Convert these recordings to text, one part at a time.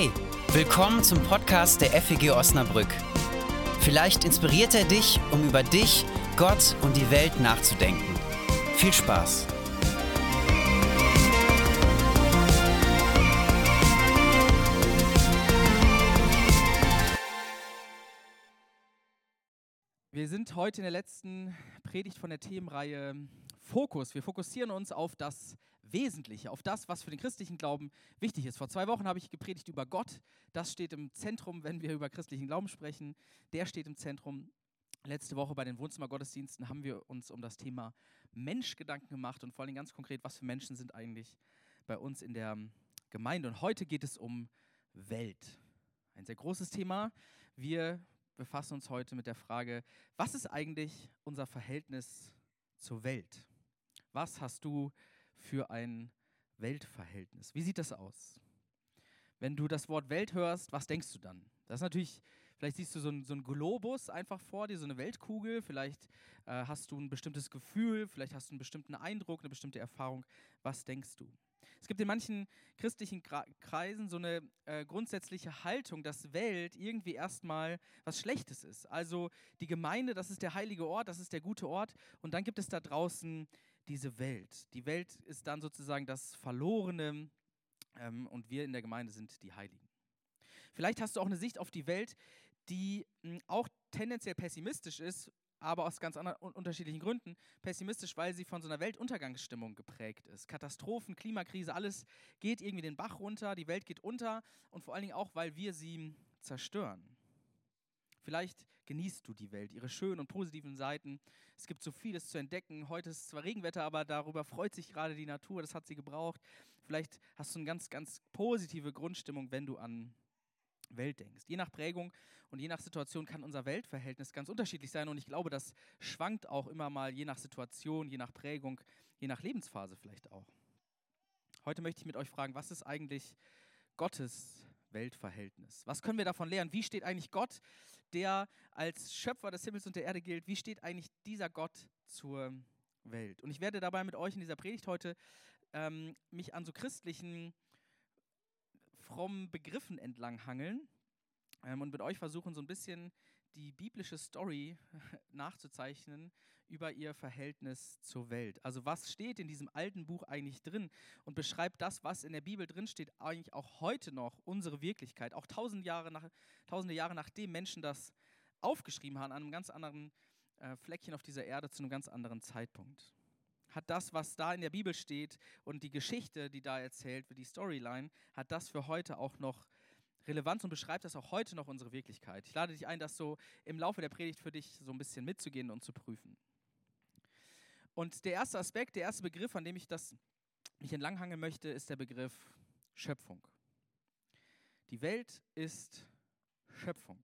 Hey, willkommen zum Podcast der FEG Osnabrück. Vielleicht inspiriert er dich, um über dich, Gott und die Welt nachzudenken. Viel Spaß! Wir sind heute in der letzten Predigt von der Themenreihe Fokus. Wir fokussieren uns auf das Wesentliche, auf das, was für den christlichen Glauben wichtig ist. Vor zwei Wochen habe ich gepredigt über Gott. Das steht im Zentrum, wenn wir über christlichen Glauben sprechen. Der steht im Zentrum. Letzte Woche bei den Wohnzimmergottesdiensten haben wir uns um das Thema Mensch Gedanken gemacht und vor allem ganz konkret, was für Menschen sind eigentlich bei uns in der Gemeinde. Und heute geht es um Welt. Ein sehr großes Thema. Wir befassen uns heute mit der Frage, was ist eigentlich unser Verhältnis zur Welt? Was hast du für ein Weltverhältnis? Wie sieht das aus? Wenn du das Wort Welt hörst, was denkst du dann? Das ist natürlich, vielleicht siehst du so einen, so Globus einfach vor dir, so eine Weltkugel, vielleicht äh, hast du ein bestimmtes Gefühl, vielleicht hast du einen bestimmten Eindruck, eine bestimmte Erfahrung. Was denkst du? Es gibt in manchen christlichen Kreisen so eine äh, grundsätzliche Haltung, dass Welt irgendwie erstmal was Schlechtes ist. Also die Gemeinde, das ist der heilige Ort, das ist der gute Ort. Und dann gibt es da draußen diese Welt. Die Welt ist dann sozusagen das Verlorene ähm, und wir in der Gemeinde sind die Heiligen. Vielleicht hast du auch eine Sicht auf die Welt, die mh, hm, auch tendenziell pessimistisch ist, aber aus ganz anderen unterschiedlichen Gründen. Pessimistisch, weil sie von so einer Weltuntergangsstimmung geprägt ist. Katastrophen, Klimakrise, alles geht irgendwie den Bach runter, die Welt geht unter und vor allen Dingen auch, weil wir sie zerstören. Vielleicht genießt du die Welt, ihre schönen und positiven Seiten. Es gibt so vieles zu entdecken. Heute ist zwar Regenwetter, aber darüber freut sich gerade die Natur, das hat sie gebraucht. Vielleicht hast du eine ganz, ganz positive Grundstimmung, wenn du an Welt denkst. Je nach Prägung und je nach Situation kann unser Weltverhältnis ganz unterschiedlich sein und ich glaube, das schwankt auch immer mal je nach Situation, je nach Prägung, je nach Lebensphase vielleicht auch. Heute möchte ich mit euch fragen, was ist eigentlich Gottes Weltverhältnis? Was können wir davon lernen? Wie steht eigentlich Gott der als Schöpfer des Himmels und der Erde gilt, wie steht eigentlich dieser Gott zur Welt? Und ich werde dabei mit euch in dieser Predigt heute ähm, mich an so christlichen, frommen Begriffen entlanghangeln ähm, und mit euch versuchen, so ein bisschen die biblische Story nachzuzeichnen über ihr Verhältnis zur Welt. Also was steht in diesem alten Buch eigentlich drin und beschreibt das, was in der Bibel drin steht, eigentlich auch heute noch unsere Wirklichkeit, auch tausend Jahre nach, tausende Jahre nachdem Menschen das aufgeschrieben haben, an einem ganz anderen äh, Fleckchen auf dieser Erde zu einem ganz anderen Zeitpunkt. Hat das, was da in der Bibel steht und die Geschichte, die da erzählt wird, die Storyline, hat das für heute auch noch Relevanz und beschreibt das auch heute noch unsere Wirklichkeit. Ich lade dich ein, das so im Laufe der Predigt für dich so ein bisschen mitzugehen und zu prüfen. Und der erste Aspekt, der erste Begriff, an dem ich das mich entlanghangeln möchte, ist der Begriff Schöpfung. Die Welt ist Schöpfung.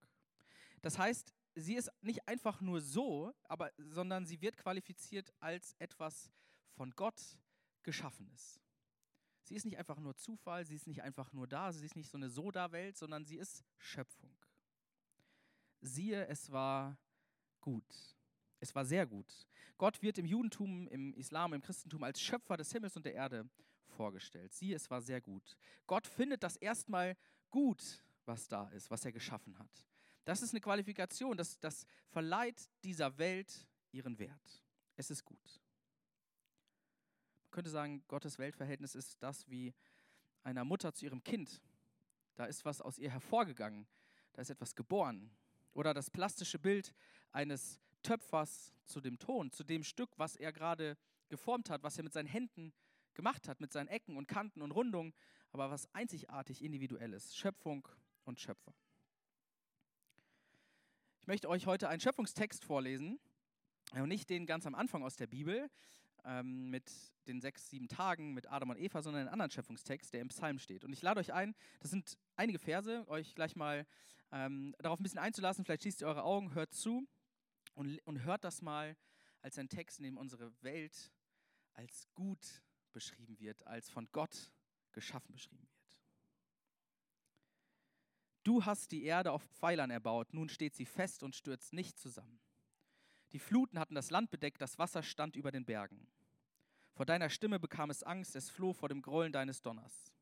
Das heißt, sie ist nicht einfach nur so, aber, sondern sie wird qualifiziert als etwas von Gott geschaffenes. Sie ist nicht einfach nur Zufall, sie ist nicht einfach nur da, sie ist nicht so eine Soda-Welt, sondern sie ist Schöpfung. Siehe, es war gut. Es war sehr gut. Gott wird im Judentum, im Islam, im Christentum als Schöpfer des Himmels und der Erde vorgestellt. Siehe, es war sehr gut. Gott findet das erstmal gut, was da ist, was er geschaffen hat. Das ist eine Qualifikation, das, das verleiht dieser Welt ihren Wert. Es ist gut. Könnte sagen, Gottes Weltverhältnis ist das wie einer Mutter zu ihrem Kind. Da ist was aus ihr hervorgegangen, da ist etwas geboren. Oder das plastische Bild eines Töpfers zu dem Ton, zu dem Stück, was er gerade geformt hat, was er mit seinen Händen gemacht hat, mit seinen Ecken und Kanten und Rundungen, aber was einzigartig individuell ist. Schöpfung und Schöpfer. Ich möchte euch heute einen Schöpfungstext vorlesen, und nicht den ganz am Anfang aus der Bibel ähm, mit den sechs, sieben Tagen mit Adam und Eva, sondern einen anderen Schöpfungstext, der im Psalm steht. Und ich lade euch ein, das sind einige Verse, euch gleich mal ähm, darauf ein bisschen einzulassen. Vielleicht schließt ihr eure Augen, hört zu und, und hört das mal als ein Text, in dem unsere Welt als gut beschrieben wird, als von Gott geschaffen beschrieben wird. Du hast die Erde auf Pfeilern erbaut, nun steht sie fest und stürzt nicht zusammen. Die Fluten hatten das Land bedeckt, das Wasser stand über den Bergen. Vor deiner Stimme bekam es Angst, es floh vor dem Grollen deines Donners.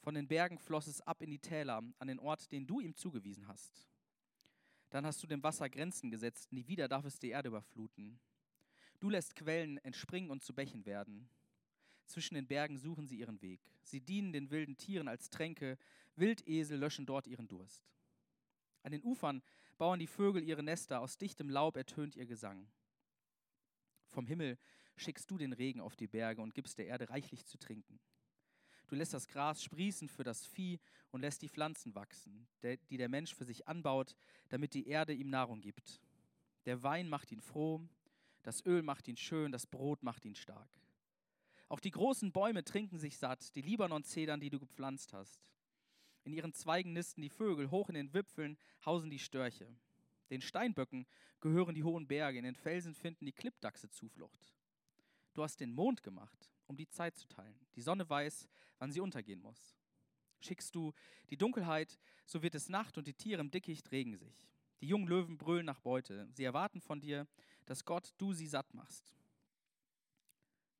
Von den Bergen floss es ab in die Täler, an den Ort, den du ihm zugewiesen hast. Dann hast du dem Wasser Grenzen gesetzt, nie wieder darf es die Erde überfluten. Du lässt Quellen entspringen und zu Bächen werden. Zwischen den Bergen suchen sie ihren Weg. Sie dienen den wilden Tieren als Tränke, Wildesel löschen dort ihren Durst. An den Ufern bauen die Vögel ihre Nester, aus dichtem Laub ertönt ihr Gesang. Vom Himmel schickst du den Regen auf die Berge und gibst der Erde reichlich zu trinken. Du lässt das Gras sprießen für das Vieh und lässt die Pflanzen wachsen, die der Mensch für sich anbaut, damit die Erde ihm Nahrung gibt. Der Wein macht ihn froh, das Öl macht ihn schön, das Brot macht ihn stark. Auch die großen Bäume trinken sich satt, die Libanon-Zedern, die du gepflanzt hast. In ihren Zweigen nisten die Vögel, hoch in den Wipfeln hausen die Störche. Den Steinböcken gehören die hohen Berge, in den Felsen finden die Klippdachse Zuflucht. Du hast den Mond gemacht, um die Zeit zu teilen. Die Sonne weiß, wann sie untergehen muss. Schickst du die Dunkelheit, so wird es Nacht und die Tiere im Dickicht regen sich. Die jungen Löwen brüllen nach Beute. Sie erwarten von dir, dass Gott du sie satt machst.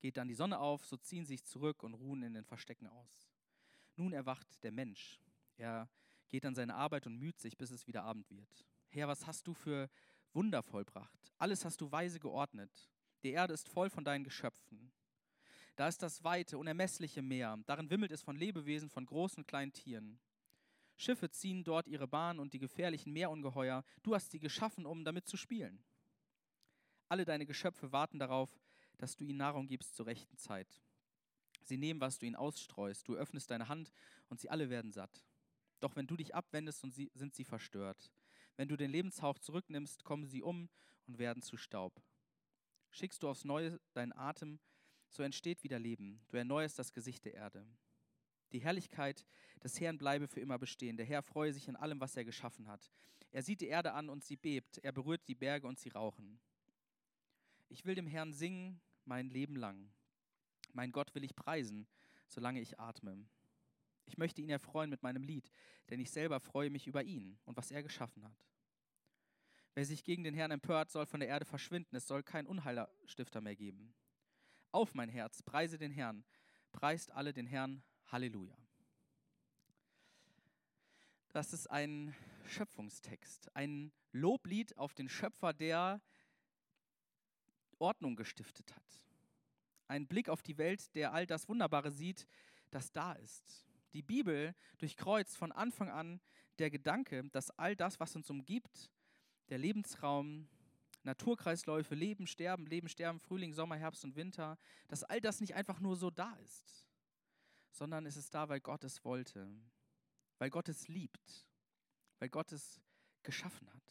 Geht dann die Sonne auf, so ziehen sie sich zurück und ruhen in den Verstecken aus. Nun erwacht der Mensch. Er geht an seine Arbeit und müht sich, bis es wieder Abend wird. Herr, was hast du für Wunder vollbracht? Alles hast du weise geordnet. Die Erde ist voll von deinen Geschöpfen. Da ist das weite, unermessliche Meer. Darin wimmelt es von Lebewesen, von großen und kleinen Tieren. Schiffe ziehen dort ihre Bahn und die gefährlichen Meerungeheuer. Du hast sie geschaffen, um damit zu spielen. Alle deine Geschöpfe warten darauf, dass du ihnen Nahrung gibst zur rechten Zeit. Sie nehmen, was du ihnen ausstreust. Du öffnest deine Hand und sie alle werden satt. Doch wenn du dich abwendest, sind sie verstört. Wenn du den Lebenshauch zurücknimmst, kommen sie um und werden zu Staub. Schickst du aufs Neue deinen Atem, so entsteht wieder Leben. Du erneuerst das Gesicht der Erde. Die Herrlichkeit des Herrn bleibe für immer bestehen. Der Herr freue sich in allem, was er geschaffen hat. Er sieht die Erde an und sie bebt. Er berührt die Berge und sie rauchen. Ich will dem Herrn singen mein Leben lang. Mein Gott will ich preisen, solange ich atme. Ich möchte ihn erfreuen mit meinem Lied, denn ich selber freue mich über ihn und was er geschaffen hat. Wer sich gegen den Herrn empört, soll von der Erde verschwinden. Es soll kein Unheilstifter mehr geben. Auf mein Herz, preise den Herrn. Preist alle den Herrn. Halleluja. Das ist ein Schöpfungstext, ein Loblied auf den Schöpfer, der Ordnung gestiftet hat. Ein Blick auf die Welt, der all das Wunderbare sieht, das da ist. Die Bibel durchkreuzt von Anfang an der Gedanke, dass all das, was uns umgibt, der Lebensraum, Naturkreisläufe, Leben, Sterben, Leben, Sterben, Frühling, Sommer, Herbst und Winter, dass all das nicht einfach nur so da ist, sondern es ist da, weil Gott es wollte, weil Gott es liebt, weil Gott es geschaffen hat.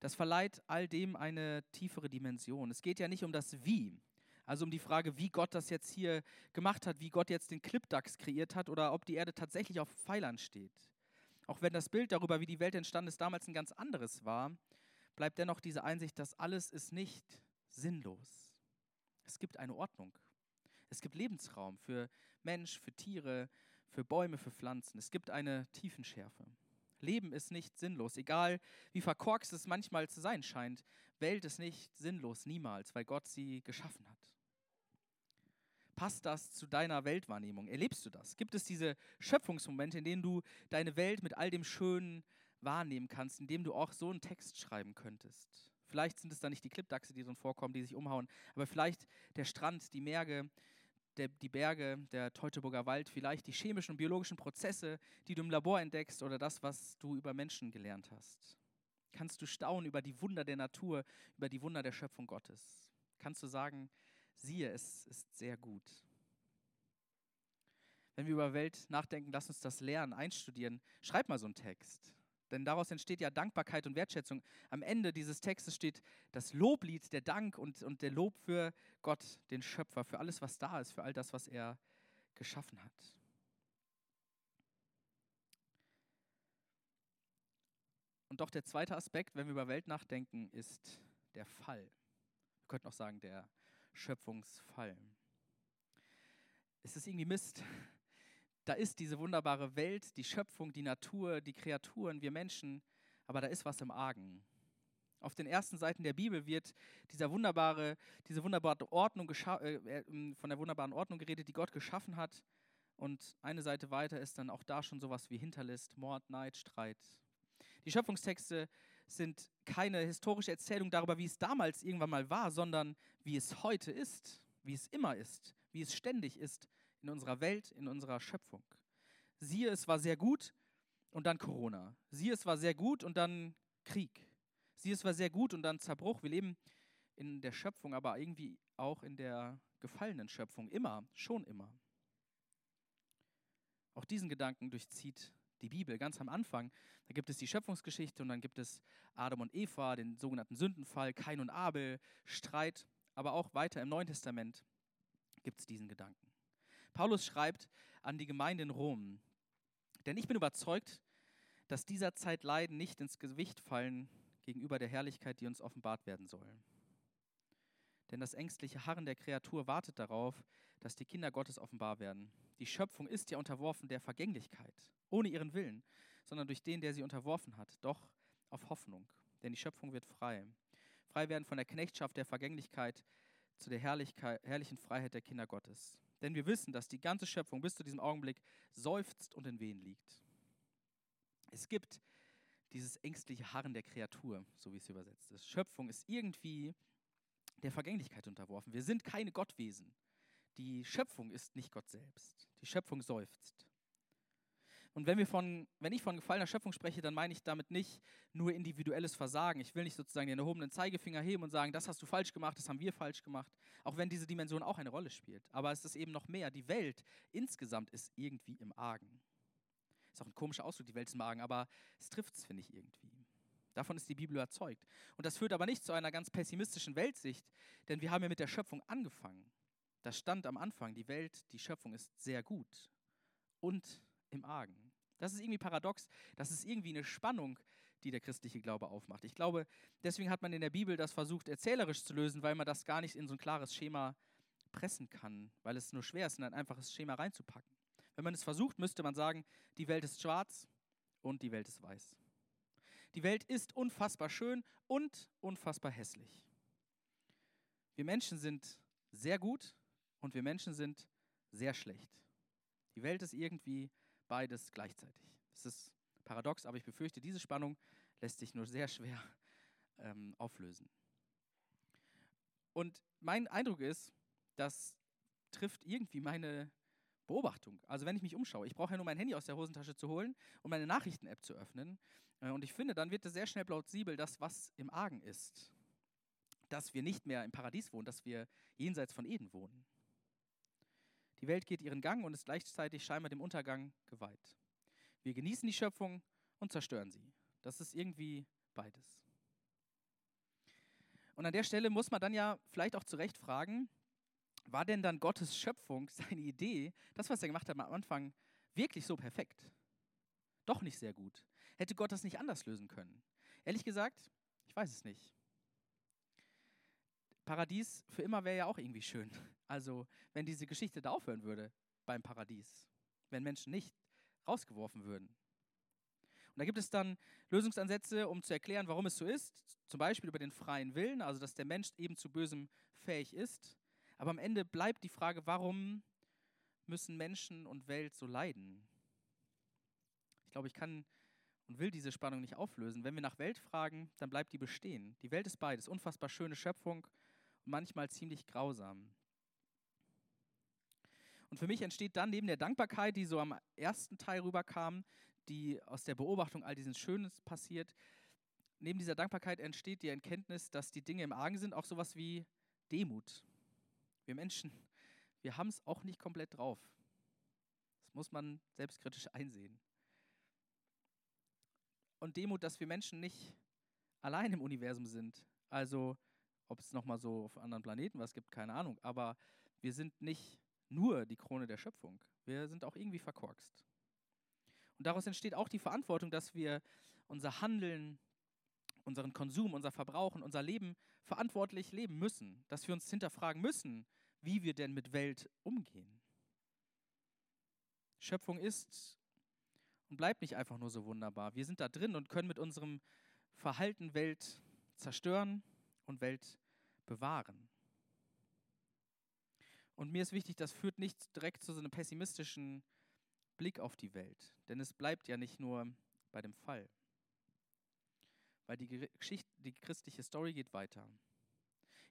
Das verleiht all dem eine tiefere Dimension. Es geht ja nicht um das Wie, also um die Frage, wie Gott das jetzt hier gemacht hat, wie Gott jetzt den Clipdax kreiert hat oder ob die Erde tatsächlich auf Pfeilern steht. Auch wenn das Bild darüber, wie die Welt entstanden ist, damals ein ganz anderes war, bleibt dennoch diese Einsicht, dass alles ist nicht sinnlos. Es gibt eine Ordnung. Es gibt Lebensraum für Mensch, für Tiere, für Bäume, für Pflanzen. Es gibt eine Tiefenschärfe. Leben ist nicht sinnlos, egal wie verkorkst es manchmal zu sein scheint. Welt ist nicht sinnlos, niemals, weil Gott sie geschaffen hat. Passt das zu deiner Weltwahrnehmung? Erlebst du das? Gibt es diese Schöpfungsmomente, in denen du deine Welt mit all dem Schönen wahrnehmen kannst, in dem du auch so einen Text schreiben könntest? Vielleicht sind es da nicht die Klippdachse, die so vorkommen, die sich umhauen, aber vielleicht der Strand, die Merge, der, die Berge, der Teutoburger Wald, vielleicht die chemischen und biologischen Prozesse, die du im Labor entdeckst oder das, was du über Menschen gelernt hast. Kannst du staunen über die Wunder der Natur, über die Wunder der Schöpfung Gottes? Kannst du sagen, siehe, es ist sehr gut. Wenn wir über Welt nachdenken, lass uns das lernen, einstudieren. Schreib mal so einen Text. Denn daraus entsteht ja Dankbarkeit und Wertschätzung. Am Ende dieses Textes steht das Loblied, der Dank und, und der Lob für Gott, den Schöpfer, für alles, was da ist, für all das, was er geschaffen hat. Und doch der zweite Aspekt, wenn wir über Welt nachdenken, ist der Fall. Wir könnten auch sagen, der Schöpfungsfall. Es ist irgendwie Mist, da ist diese wunderbare Welt, die Schöpfung, die Natur, die Kreaturen, wir Menschen, aber da ist was im Argen. Auf den ersten Seiten der Bibel wird dieser wunderbare, diese wunderbare Ordnung äh, äh, von der wunderbaren Ordnung geredet, die Gott geschaffen hat. Und eine Seite weiter ist dann auch da schon sowas wie Hinterlist, Mord, Neid, Streit. Die Schöpfungstexte sind keine historische Erzählung darüber, wie es damals irgendwann mal war, sondern wie es heute ist, wie es immer ist, wie es ständig ist in unserer Welt, in unserer Schöpfung. Siehe, es war sehr gut und dann Corona. Siehe, es war sehr gut und dann Krieg. Siehe, es war sehr gut und dann Zerbruch. Wir leben in der Schöpfung, aber irgendwie auch in der gefallenen Schöpfung. Immer, schon immer. Auch diesen Gedanken durchzieht die Bibel ganz am Anfang. Da gibt es die Schöpfungsgeschichte und dann gibt es Adam und Eva, den sogenannten Sündenfall, Kain und Abel, Streit, aber auch weiter im Neuen Testament gibt es diesen Gedanken. Paulus schreibt an die Gemeinde in Rom, denn ich bin überzeugt, dass dieser Zeit Leiden nicht ins Gewicht fallen gegenüber der Herrlichkeit, die uns offenbart werden soll. Denn das ängstliche Harren der Kreatur wartet darauf, dass die Kinder Gottes offenbar werden. Die Schöpfung ist ja unterworfen der Vergänglichkeit, ohne ihren Willen, sondern durch den, der sie unterworfen hat, doch auf Hoffnung. Denn die Schöpfung wird frei. Frei werden von der Knechtschaft der Vergänglichkeit zu der herrlichen Freiheit der Kinder Gottes. Denn wir wissen, dass die ganze Schöpfung bis zu diesem Augenblick seufzt und in Wehen liegt. Es gibt dieses ängstliche Harren der Kreatur, so wie es übersetzt ist. Schöpfung ist irgendwie der Vergänglichkeit unterworfen. Wir sind keine Gottwesen. Die Schöpfung ist nicht Gott selbst. Die Schöpfung seufzt. Und wenn, wir von, wenn ich von gefallener Schöpfung spreche, dann meine ich damit nicht nur individuelles Versagen. Ich will nicht sozusagen den erhobenen Zeigefinger heben und sagen, das hast du falsch gemacht, das haben wir falsch gemacht, auch wenn diese Dimension auch eine Rolle spielt. Aber es ist eben noch mehr. Die Welt insgesamt ist irgendwie im Argen. Ist auch ein komischer Ausdruck, die Welt ist im Argen, aber es trifft es, finde ich, irgendwie. Davon ist die Bibel überzeugt. Und das führt aber nicht zu einer ganz pessimistischen Weltsicht, denn wir haben ja mit der Schöpfung angefangen. Das stand am Anfang, die Welt, die Schöpfung ist sehr gut und im Argen. Das ist irgendwie paradox, das ist irgendwie eine Spannung, die der christliche Glaube aufmacht. Ich glaube, deswegen hat man in der Bibel das versucht, erzählerisch zu lösen, weil man das gar nicht in so ein klares Schema pressen kann, weil es nur schwer ist, in ein einfaches Schema reinzupacken. Wenn man es versucht, müsste man sagen, die Welt ist schwarz und die Welt ist weiß. Die Welt ist unfassbar schön und unfassbar hässlich. Wir Menschen sind sehr gut und wir Menschen sind sehr schlecht. Die Welt ist irgendwie beides gleichzeitig. Es ist paradox, aber ich befürchte, diese Spannung lässt sich nur sehr schwer ähm, auflösen. Und mein Eindruck ist, das trifft irgendwie meine Beobachtung. Also wenn ich mich umschaue, ich brauche ja nur mein Handy aus der Hosentasche zu holen und meine Nachrichten-App zu öffnen. Äh, und ich finde, dann wird es sehr schnell plausibel, dass was im Argen ist. Dass wir nicht mehr im Paradies wohnen, dass wir jenseits von Eden wohnen. Die Welt geht ihren Gang und ist gleichzeitig scheinbar dem Untergang geweiht. Wir genießen die Schöpfung und zerstören sie. Das ist irgendwie beides. Und an der Stelle muss man dann ja vielleicht auch zu Recht fragen, war denn dann Gottes Schöpfung, seine Idee, das, was er gemacht hat am Anfang, wirklich so perfekt? Doch nicht sehr gut. Hätte Gott das nicht anders lösen können? Ehrlich gesagt, ich weiß es nicht. Paradies für immer wäre ja auch irgendwie schön. Also, wenn diese Geschichte da aufhören würde beim Paradies, wenn Menschen nicht rausgeworfen würden. Und da gibt es dann Lösungsansätze, um zu erklären, warum es so ist. Zum Beispiel über den freien Willen, also dass der Mensch eben zu Bösem fähig ist. Aber am Ende bleibt die Frage, warum müssen Menschen und Welt so leiden? Ich glaube, ich kann und will diese Spannung nicht auflösen. Wenn wir nach Welt fragen, dann bleibt die bestehen. Die Welt ist beides, unfassbar schöne Schöpfung und manchmal ziemlich grausam. Und für mich entsteht dann neben der Dankbarkeit, die so am ersten Teil rüberkam, die aus der Beobachtung all diesen Schönes passiert, neben dieser Dankbarkeit entsteht die Erkenntnis, dass die Dinge im Argen sind, auch sowas wie Demut. Wir Menschen, wir haben es auch nicht komplett drauf. Das muss man selbstkritisch einsehen. Und Demut, dass wir Menschen nicht allein im Universum sind. Also, ob es nochmal so auf anderen Planeten was gibt, keine Ahnung. Aber wir sind nicht nur die Krone der Schöpfung. Wir sind auch irgendwie verkorkst. Und daraus entsteht auch die Verantwortung, dass wir unser Handeln, unseren Konsum, unser Verbrauchen, unser Leben verantwortlich leben müssen. Dass wir uns hinterfragen müssen, wie wir denn mit Welt umgehen. Schöpfung ist und bleibt nicht einfach nur so wunderbar. Wir sind da drin und können mit unserem Verhalten Welt zerstören und Welt bewahren. Und mir ist wichtig, das führt nicht direkt zu so einem pessimistischen Blick auf die Welt. Denn es bleibt ja nicht nur bei dem Fall. Weil die, Geschichte, die christliche Story geht weiter.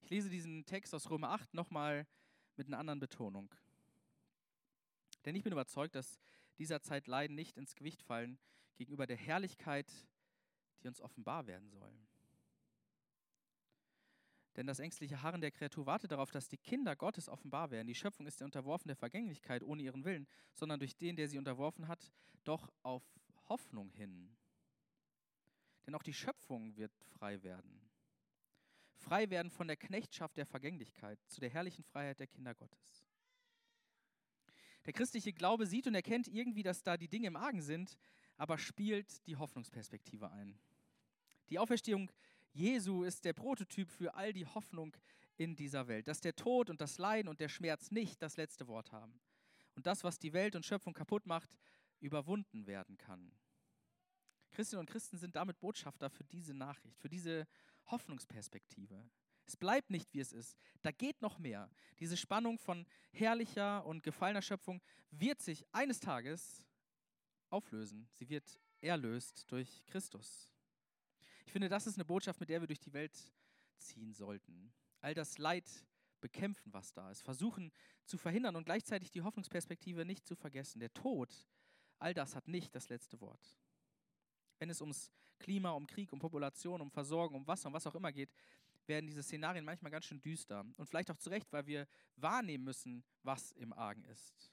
Ich lese diesen Text aus Römer 8 nochmal mit einer anderen Betonung. Denn ich bin überzeugt, dass dieser Zeit Leiden nicht ins Gewicht fallen gegenüber der Herrlichkeit, die uns offenbar werden soll. Denn das ängstliche Harren der Kreatur wartet darauf, dass die Kinder Gottes offenbar werden. Die Schöpfung ist ja unterworfen der Vergänglichkeit ohne ihren Willen, sondern durch den, der sie unterworfen hat, doch auf Hoffnung hin. Denn auch die Schöpfung wird frei werden. Frei werden von der Knechtschaft der Vergänglichkeit zu der herrlichen Freiheit der Kinder Gottes. Der christliche Glaube sieht und erkennt irgendwie, dass da die Dinge im Argen sind, aber spielt die Hoffnungsperspektive ein. Die Auferstehung Jesu ist der Prototyp für all die Hoffnung in dieser Welt, dass der Tod und das Leiden und der Schmerz nicht das letzte Wort haben und das, was die Welt und Schöpfung kaputt macht, überwunden werden kann. Christinnen und Christen sind damit Botschafter für diese Nachricht, für diese Hoffnungsperspektive. Es bleibt nicht, wie es ist. Da geht noch mehr. Diese Spannung von herrlicher und gefallener Schöpfung wird sich eines Tages auflösen. Sie wird erlöst durch Christus. Ich finde, das ist eine Botschaft, mit der wir durch die Welt ziehen sollten. All das Leid bekämpfen, was da ist, versuchen zu verhindern und gleichzeitig die Hoffnungsperspektive nicht zu vergessen. Der Tod, all das hat nicht das letzte Wort. Wenn es ums Klima, um Krieg, um Population, um Versorgung, um Wasser, um was auch immer geht, werden diese Szenarien manchmal ganz schön düster. Und vielleicht auch zu Recht, weil wir wahrnehmen müssen, was im Argen ist.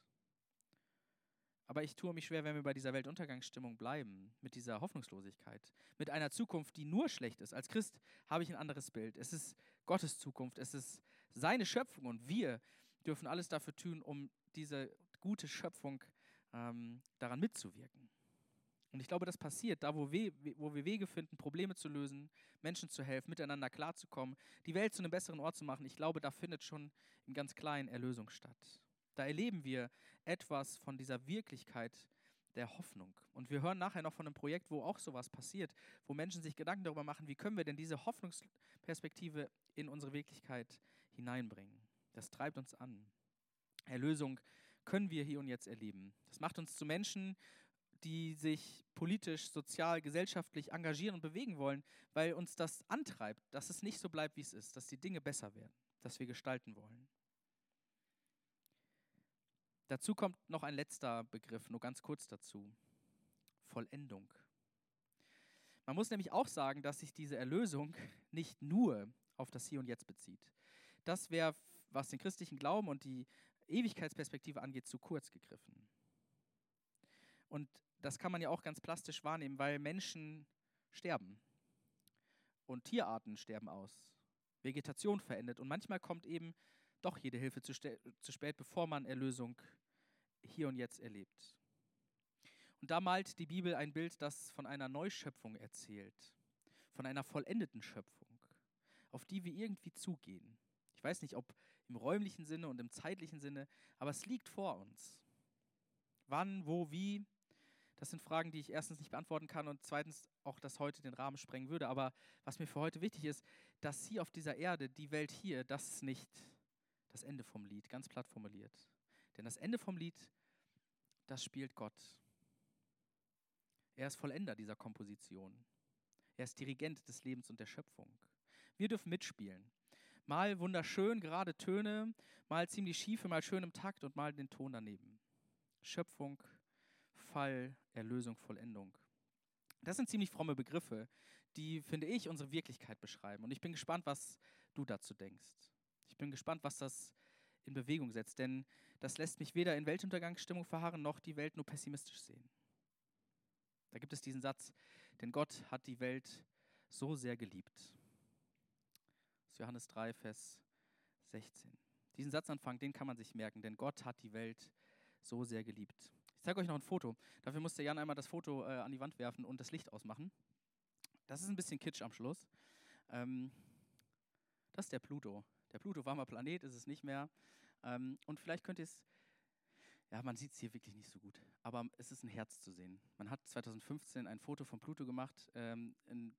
Aber ich tue mich schwer, wenn wir bei dieser Weltuntergangsstimmung bleiben, mit dieser Hoffnungslosigkeit, mit einer Zukunft, die nur schlecht ist. Als Christ habe ich ein anderes Bild. Es ist Gottes Zukunft, es ist seine Schöpfung und wir dürfen alles dafür tun, um diese gute Schöpfung ähm, daran mitzuwirken. Und ich glaube, das passiert da, wo wir, wo wir Wege finden, Probleme zu lösen, Menschen zu helfen, miteinander klarzukommen, die Welt zu einem besseren Ort zu machen. Ich glaube, da findet schon im ganz Kleinen Erlösung statt. Da erleben wir etwas von dieser Wirklichkeit der Hoffnung. Und wir hören nachher noch von einem Projekt, wo auch sowas passiert, wo Menschen sich Gedanken darüber machen, wie können wir denn diese Hoffnungsperspektive in unsere Wirklichkeit hineinbringen. Das treibt uns an. Erlösung können wir hier und jetzt erleben. Das macht uns zu Menschen, die sich politisch, sozial, gesellschaftlich engagieren und bewegen wollen, weil uns das antreibt, dass es nicht so bleibt, wie es ist, dass die Dinge besser werden, dass wir gestalten wollen. Dazu kommt noch ein letzter Begriff, nur ganz kurz dazu. Vollendung. Man muss nämlich auch sagen, dass sich diese Erlösung nicht nur auf das Hier und Jetzt bezieht. Das wäre, was den christlichen Glauben und die Ewigkeitsperspektive angeht, zu kurz gegriffen. Und das kann man ja auch ganz plastisch wahrnehmen, weil Menschen sterben und Tierarten sterben aus. Vegetation verendet und manchmal kommt eben doch jede Hilfe zu, zu spät, bevor man Erlösung hier und jetzt erlebt. Und da malt die Bibel ein Bild, das von einer Neuschöpfung erzählt, von einer vollendeten Schöpfung, auf die wir irgendwie zugehen. Ich weiß nicht, ob im räumlichen Sinne und im zeitlichen Sinne, aber es liegt vor uns. Wann, wo, wie, das sind Fragen, die ich erstens nicht beantworten kann und zweitens auch das heute den Rahmen sprengen würde. Aber was mir für heute wichtig ist, dass hier auf dieser Erde, die Welt hier, das nicht das Ende vom Lied, ganz platt formuliert. Denn das Ende vom Lied, das spielt Gott. Er ist Vollender dieser Komposition. Er ist Dirigent des Lebens und der Schöpfung. Wir dürfen mitspielen. Mal wunderschön, gerade Töne, mal ziemlich schiefe, mal schön im Takt und mal den Ton daneben. Schöpfung, Fall, Erlösung, Vollendung. Das sind ziemlich fromme Begriffe, die, finde ich, unsere Wirklichkeit beschreiben. Und ich bin gespannt, was du dazu denkst. Ich bin gespannt, was das in Bewegung setzt, denn das lässt mich weder in Weltuntergangsstimmung verharren, noch die Welt nur pessimistisch sehen. Da gibt es diesen Satz, denn Gott hat die Welt so sehr geliebt. Das ist Johannes 3, Vers 16. Diesen Satzanfang, den kann man sich merken, denn Gott hat die Welt so sehr geliebt. Ich zeige euch noch ein Foto. Dafür musste Jan einmal das Foto äh, an die Wand werfen und das Licht ausmachen. Das ist ein bisschen kitsch am Schluss. Ähm, das ist der Pluto. Der Pluto war mal Planet, ist es nicht mehr. Ähm, und vielleicht könnt ihr es, ja, man sieht es hier wirklich nicht so gut, aber es ist ein Herz zu sehen. Man hat 2015 ein Foto von Pluto gemacht, ähm, in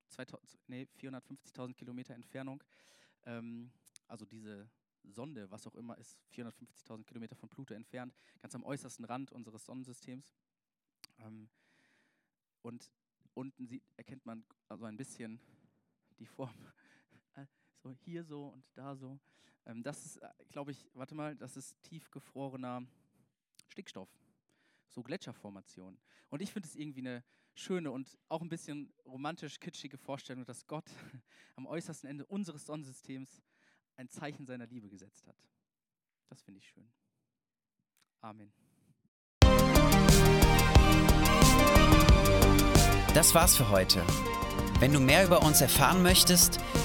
nee, 450.000 Kilometer Entfernung. Ähm, also diese Sonde, was auch immer, ist 450.000 Kilometer von Pluto entfernt, ganz am äußersten Rand unseres Sonnensystems. Ähm, und unten sieht, erkennt man also ein bisschen die Form. So hier so und da so. Ähm, das ist, äh, glaube ich, warte mal, das ist tiefgefrorener Stickstoff. So Gletscherformation. Und ich finde es irgendwie eine schöne und auch ein bisschen romantisch kitschige Vorstellung, dass Gott am äußersten Ende unseres Sonnensystems ein Zeichen seiner Liebe gesetzt hat. Das finde ich schön. Amen. Das war's für heute. Wenn du mehr über uns erfahren möchtest,